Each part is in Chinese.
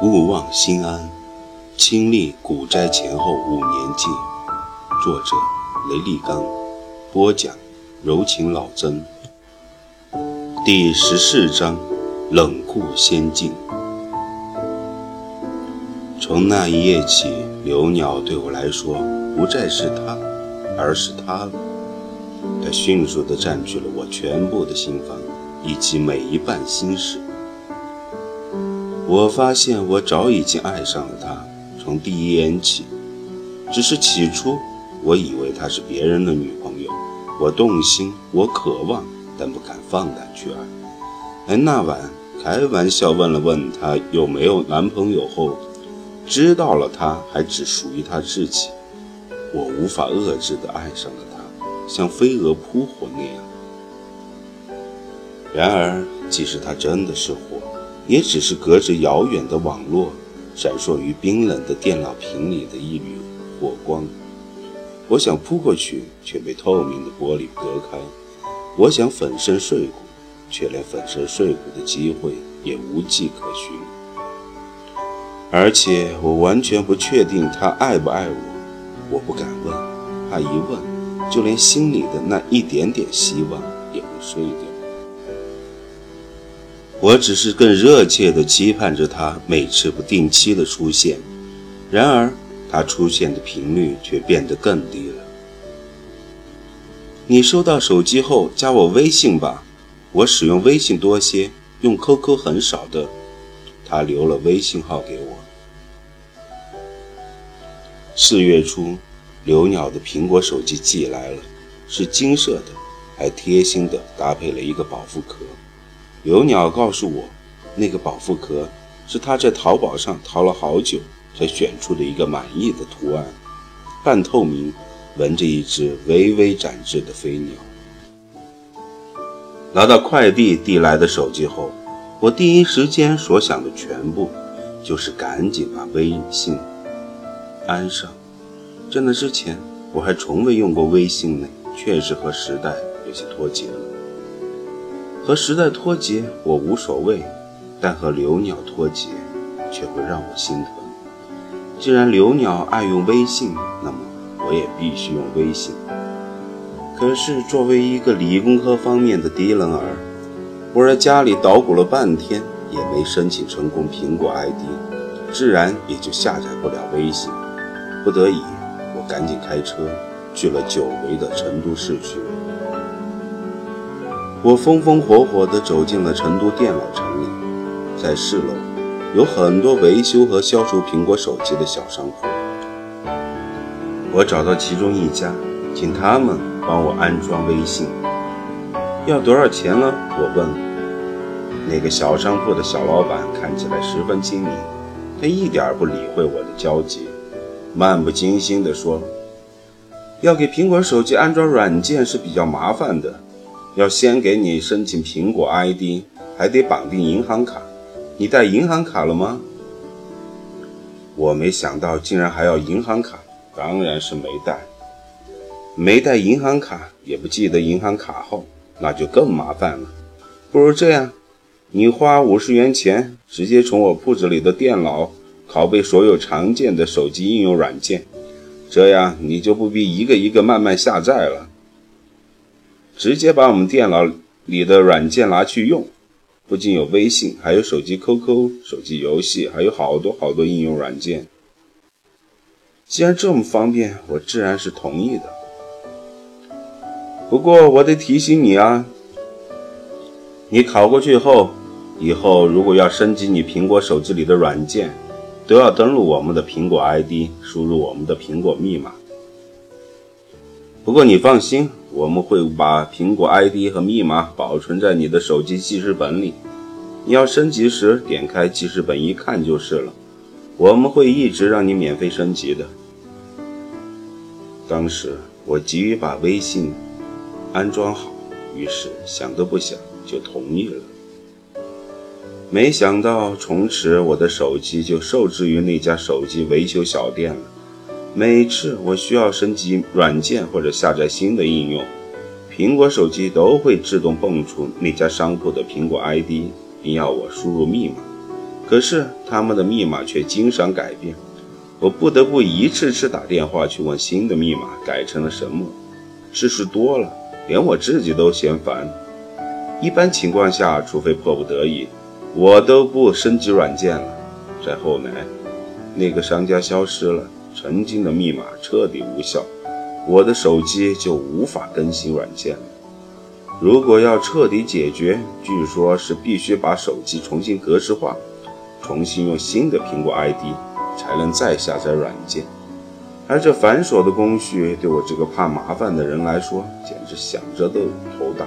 勿忘心安，亲历古斋前后五年记。作者：雷立刚，播讲：柔情老曾。第十四章：冷酷仙境。从那一夜起，刘鸟对我来说不再是他，而是他了。他迅速地占据了我全部的心房，以及每一瓣心事。我发现我早已经爱上了她，从第一眼起。只是起初，我以为她是别人的女朋友，我动心，我渴望，但不敢放胆去爱。而那晚开玩笑问了问她有没有男朋友后，知道了她还只属于她自己，我无法遏制地爱上了她，像飞蛾扑火那样。然而，即使她真的是火。也只是隔着遥远的网络，闪烁于冰冷的电脑屏里的一缕火光。我想扑过去，却被透明的玻璃隔开；我想粉身碎骨，却连粉身碎骨的机会也无迹可寻。而且我完全不确定他爱不爱我，我不敢问，怕一问，就连心里的那一点点希望也会碎掉。我只是更热切地期盼着他每次不定期的出现，然而他出现的频率却变得更低了。你收到手机后加我微信吧，我使用微信多些，用 QQ 很少的。他留了微信号给我。四月初，刘鸟的苹果手机寄来了，是金色的，还贴心的搭配了一个保护壳。刘鸟告诉我，那个保护壳是他在淘宝上淘了好久才选出的一个满意的图案，半透明，纹着一只微微展翅的飞鸟。拿到快递递来的手机后，我第一时间所想的全部就是赶紧把微信安上。在那之前，我还从未用过微信呢，确实和时代有些脱节了。和时代脱节，我无所谓；但和刘鸟脱节，却会让我心疼。既然刘鸟爱用微信，那么我也必须用微信。可是作为一个理工科方面的低能儿，我在家里捣鼓了半天，也没申请成功苹果 ID，自然也就下载不了微信。不得已，我赶紧开车去了久违的成都市区。我风风火火地走进了成都电脑城里，在四楼有很多维修和销售苹果手机的小商铺。我找到其中一家，请他们帮我安装微信。要多少钱呢？我问。那个小商铺的小老板看起来十分精明，他一点不理会我的焦急，漫不经心地说：“要给苹果手机安装软件是比较麻烦的。”要先给你申请苹果 ID，还得绑定银行卡。你带银行卡了吗？我没想到竟然还要银行卡，当然是没带。没带银行卡，也不记得银行卡号，那就更麻烦了。不如这样，你花五十元钱，直接从我铺子里的电脑拷贝所有常见的手机应用软件，这样你就不必一个一个慢慢下载了。直接把我们电脑里的软件拿去用，不仅有微信，还有手机 QQ、手机游戏，还有好多好多应用软件。既然这么方便，我自然是同意的。不过我得提醒你啊，你考过去后，以后如果要升级你苹果手机里的软件，都要登录我们的苹果 ID，输入我们的苹果密码。不过你放心。我们会把苹果 ID 和密码保存在你的手机记事本里，你要升级时点开记事本一看就是了。我们会一直让你免费升级的。当时我急于把微信安装好，于是想都不想就同意了。没想到从此我的手机就受制于那家手机维修小店了。每次我需要升级软件或者下载新的应用，苹果手机都会自动蹦出那家商铺的苹果 ID，并要我输入密码。可是他们的密码却经常改变，我不得不一次次打电话去问新的密码改成了什么。次数多了，连我自己都嫌烦。一般情况下，除非迫不得已，我都不升级软件了。再后来，那个商家消失了，曾经的密码彻底无效，我的手机就无法更新软件了。如果要彻底解决，据说是必须把手机重新格式化。重新用新的苹果 ID 才能再下载软件，而这繁琐的工序对我这个怕麻烦的人来说，简直想着都头大。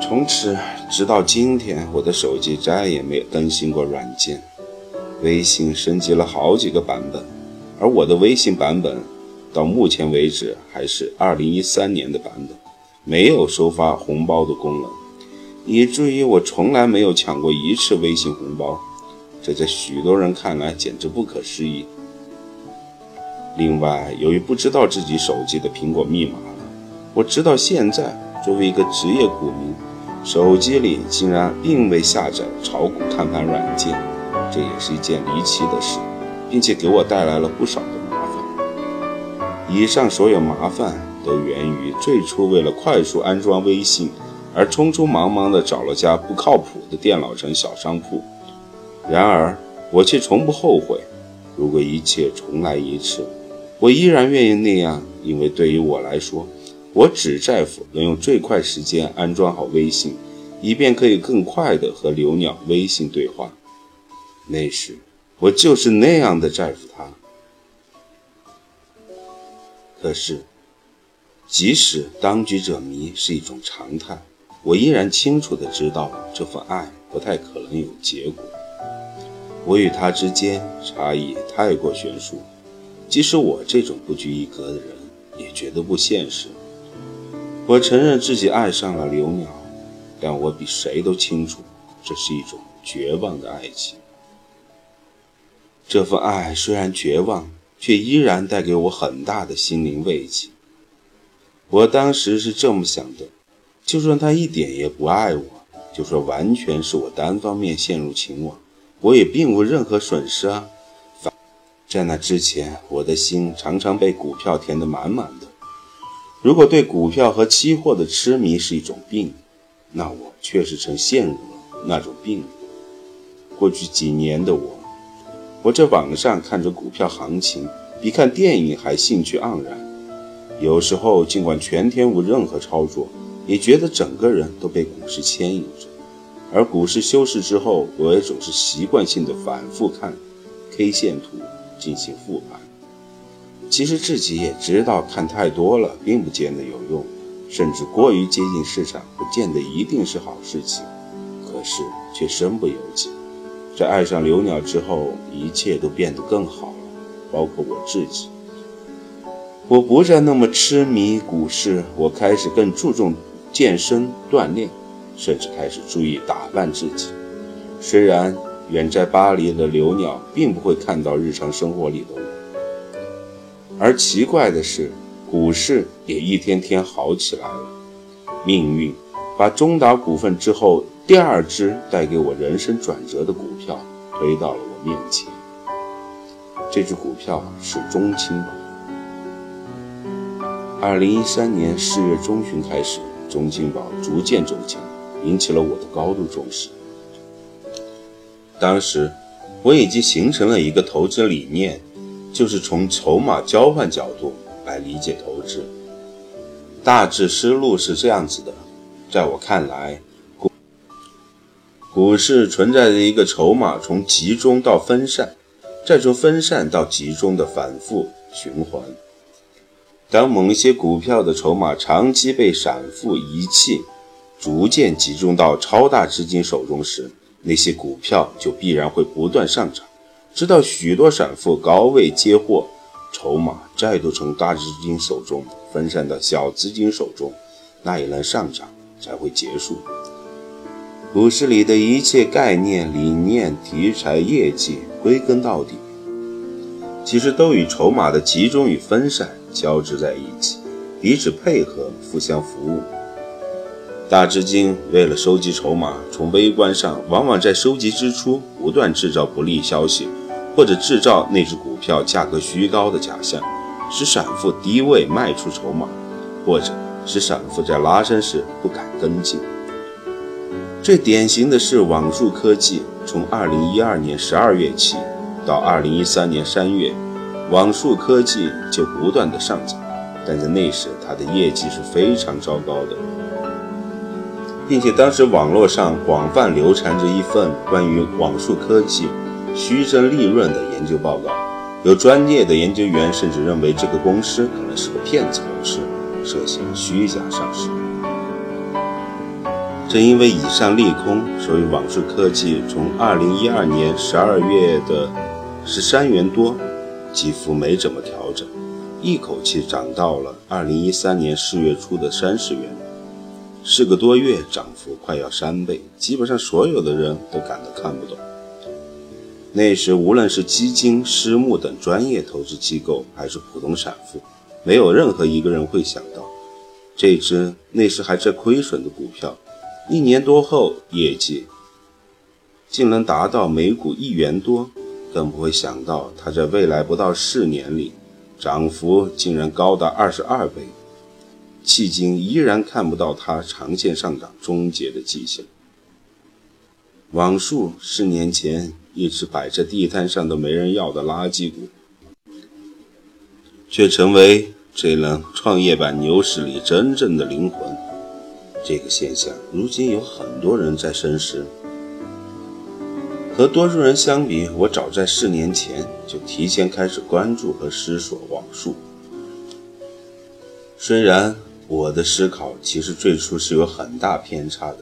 从此直到今天，我的手机再也没有更新过软件。微信升级了好几个版本，而我的微信版本到目前为止还是2013年的版本，没有收发红包的功能。以至于我从来没有抢过一次微信红包，这在许多人看来简直不可思议。另外，由于不知道自己手机的苹果密码了，我直到现在，作为一个职业股民，手机里竟然并未下载炒股看盘软件，这也是一件离奇的事，并且给我带来了不少的麻烦。以上所有麻烦都源于最初为了快速安装微信。而匆匆忙忙地找了家不靠谱的电脑城小商铺，然而我却从不后悔。如果一切重来一次，我依然愿意那样，因为对于我来说，我只在乎能用最快时间安装好微信，以便可以更快地和刘鸟微信对话。那时我就是那样的在乎他。可是，即使当局者迷是一种常态。我依然清楚的知道，这份爱不太可能有结果。我与他之间差异太过悬殊，即使我这种不拘一格的人，也觉得不现实。我承认自己爱上了刘淼，但我比谁都清楚，这是一种绝望的爱情。这份爱虽然绝望，却依然带给我很大的心灵慰藉。我当时是这么想的。就算他一点也不爱我，就说完全是我单方面陷入情网，我也并无任何损失啊。在那之前，我的心常常被股票填得满满的。如果对股票和期货的痴迷是一种病，那我确实曾陷入了那种病。过去几年的我，我在网上看着股票行情，比看电影还兴趣盎然。有时候，尽管全天无任何操作。也觉得整个人都被股市牵引着，而股市休市之后，我也总是习惯性的反复看 K 线图进行复盘。其实自己也知道，看太多了并不见得有用，甚至过于接近市场不见得一定是好事情。可是却身不由己，在爱上刘鸟之后，一切都变得更好了，包括我自己。我不再那么痴迷股市，我开始更注重。健身锻炼，甚至开始注意打扮自己。虽然远在巴黎的刘鸟并不会看到日常生活里的我，而奇怪的是，股市也一天天好起来了。命运把中达股份之后第二只带给我人生转折的股票推到了我面前。这只股票是中青宝。二零一三年四月中旬开始。中青宝逐渐走强，引起了我的高度重视。当时我已经形成了一个投资理念，就是从筹码交换角度来理解投资。大致思路是这样子的：在我看来，股市存在着一个筹码从集中到分散，再从分散到集中的反复循环。当某些股票的筹码长期被散户遗弃，逐渐集中到超大资金手中时，那些股票就必然会不断上涨，直到许多散户高位接货，筹码再度从大资金手中分散到小资金手中，那一轮上涨才会结束。股市里的一切概念、理念、题材、业绩，归根到底，其实都与筹码的集中与分散。交织在一起，彼此配合，互相服务。大资金为了收集筹码，从微观上往往在收集之初不断制造不利消息，或者制造那只股票价格虚高的假象，使散户低位卖出筹码，或者使散户在拉升时不敢跟进。最典型的是网数科技，从2012年12月起到2013年3月，网数科技就不断的上涨，但在那时它的业绩是非常糟糕的。并且当时网络上广泛流传着一份关于网数科技虚增利润的研究报告，有专业的研究员甚至认为这个公司可能是个骗子公司，涉嫌虚假上市。正因为以上利空，所以网数科技从2012年12月的13元多，几乎没怎么调整，一口气涨到了2013年4月初的30元。四个多月，涨幅快要三倍，基本上所有的人都感到看不懂。那时，无论是基金、私募等专业投资机构，还是普通散户，没有任何一个人会想到，这只那时还在亏损的股票，一年多后业绩竟能达到每股一元多，更不会想到它在未来不到四年里，涨幅竟然高达二十二倍。迄今依然看不到它长线上涨终结的迹象。网数四年前一直摆在地摊上都没人要的垃圾股，却成为这轮创业板牛市里真正的灵魂。这个现象如今有很多人在深思。和多数人相比，我早在四年前就提前开始关注和思索网速。虽然。我的思考其实最初是有很大偏差的，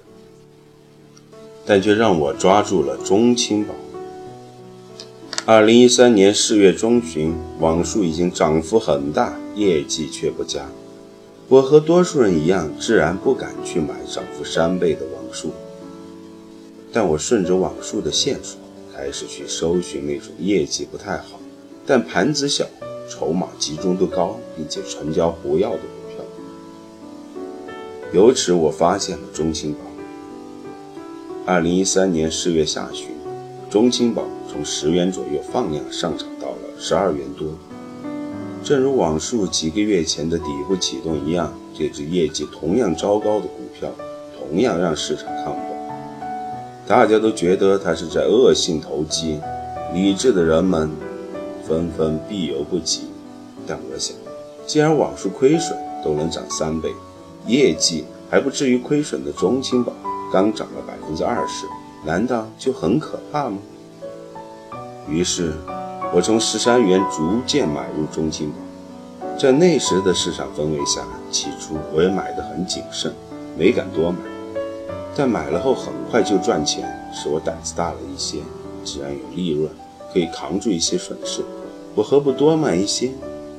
但却让我抓住了中青宝。二零一三年四月中旬，网速已经涨幅很大，业绩却不佳。我和多数人一样，自然不敢去买涨幅三倍的网数。但我顺着网数的线索，开始去搜寻那种业绩不太好，但盘子小、筹码集中度高，并且成交活跃的股票。由此，我发现了中青宝。二零一三年四月下旬，中青宝从十元左右放量上涨到了十二元多。正如网数几个月前的底部启动一样，这只业绩同样糟糕的股票，同样让市场看不懂。大家都觉得它是在恶性投机，理智的人们纷纷避犹不及。但我想，既然网数亏损都能涨三倍，业绩还不至于亏损的中青宝刚涨了百分之二十，难道就很可怕吗？于是，我从十三元逐渐买入中青宝。在那时的市场氛围下，起初我也买得很谨慎，没敢多买。但买了后很快就赚钱，使我胆子大了一些。既然有利润，可以扛住一些损失，我何不多买一些？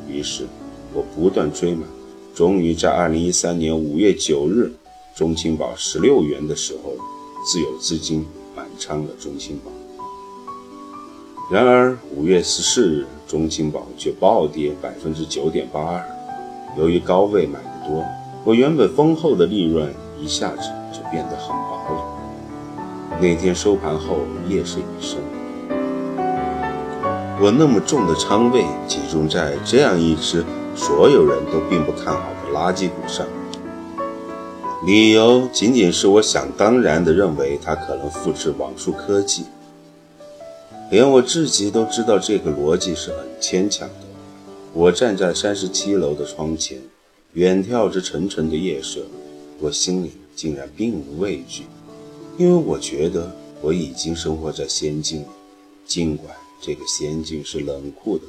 于是，我不断追买。终于在二零一三年五月九日，中青宝十六元的时候，自有资金满仓了中青宝。然而五月十四日，中青宝却暴跌百分之九点八二。由于高位买的多，我原本丰厚的利润一下子就变得很薄了。那天收盘后，夜色已深，我那么重的仓位集中在这样一只。所有人都并不看好的垃圾股上，理由仅仅是我想当然的认为它可能复制网数科技。连我自己都知道这个逻辑是很牵强的。我站在三十七楼的窗前，远眺着沉沉的夜色，我心里竟然并无畏惧，因为我觉得我已经生活在仙境里，尽管这个仙境是冷酷的。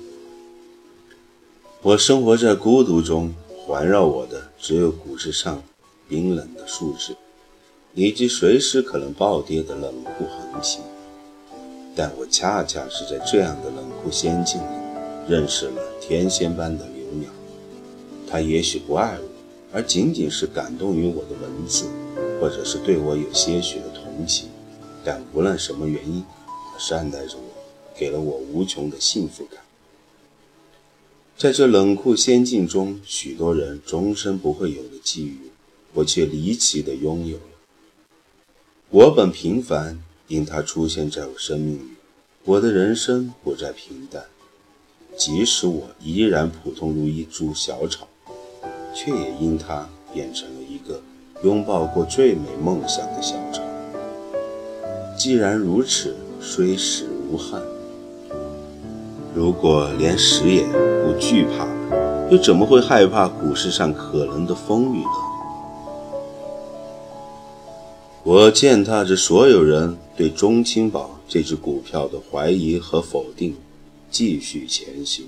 我生活在孤独中，环绕我的只有股市上冰冷的数字，以及随时可能暴跌的冷酷行情。但我恰恰是在这样的冷酷仙境里，认识了天仙般的刘淼。他也许不爱我，而仅仅是感动于我的文字，或者是对我有些许的同情。但无论什么原因，他善待着我，给了我无穷的幸福感。在这冷酷仙境中，许多人终身不会有的际遇，我却离奇地拥有了。我本平凡，因他出现在我生命里，我的人生不再平淡。即使我依然普通如一株小草，却也因他变成了一个拥抱过最美梦想的小草。既然如此，虽死无憾。如果连死也不惧怕，又怎么会害怕股市上可能的风雨呢？我践踏着所有人对中青宝这只股票的怀疑和否定，继续前行。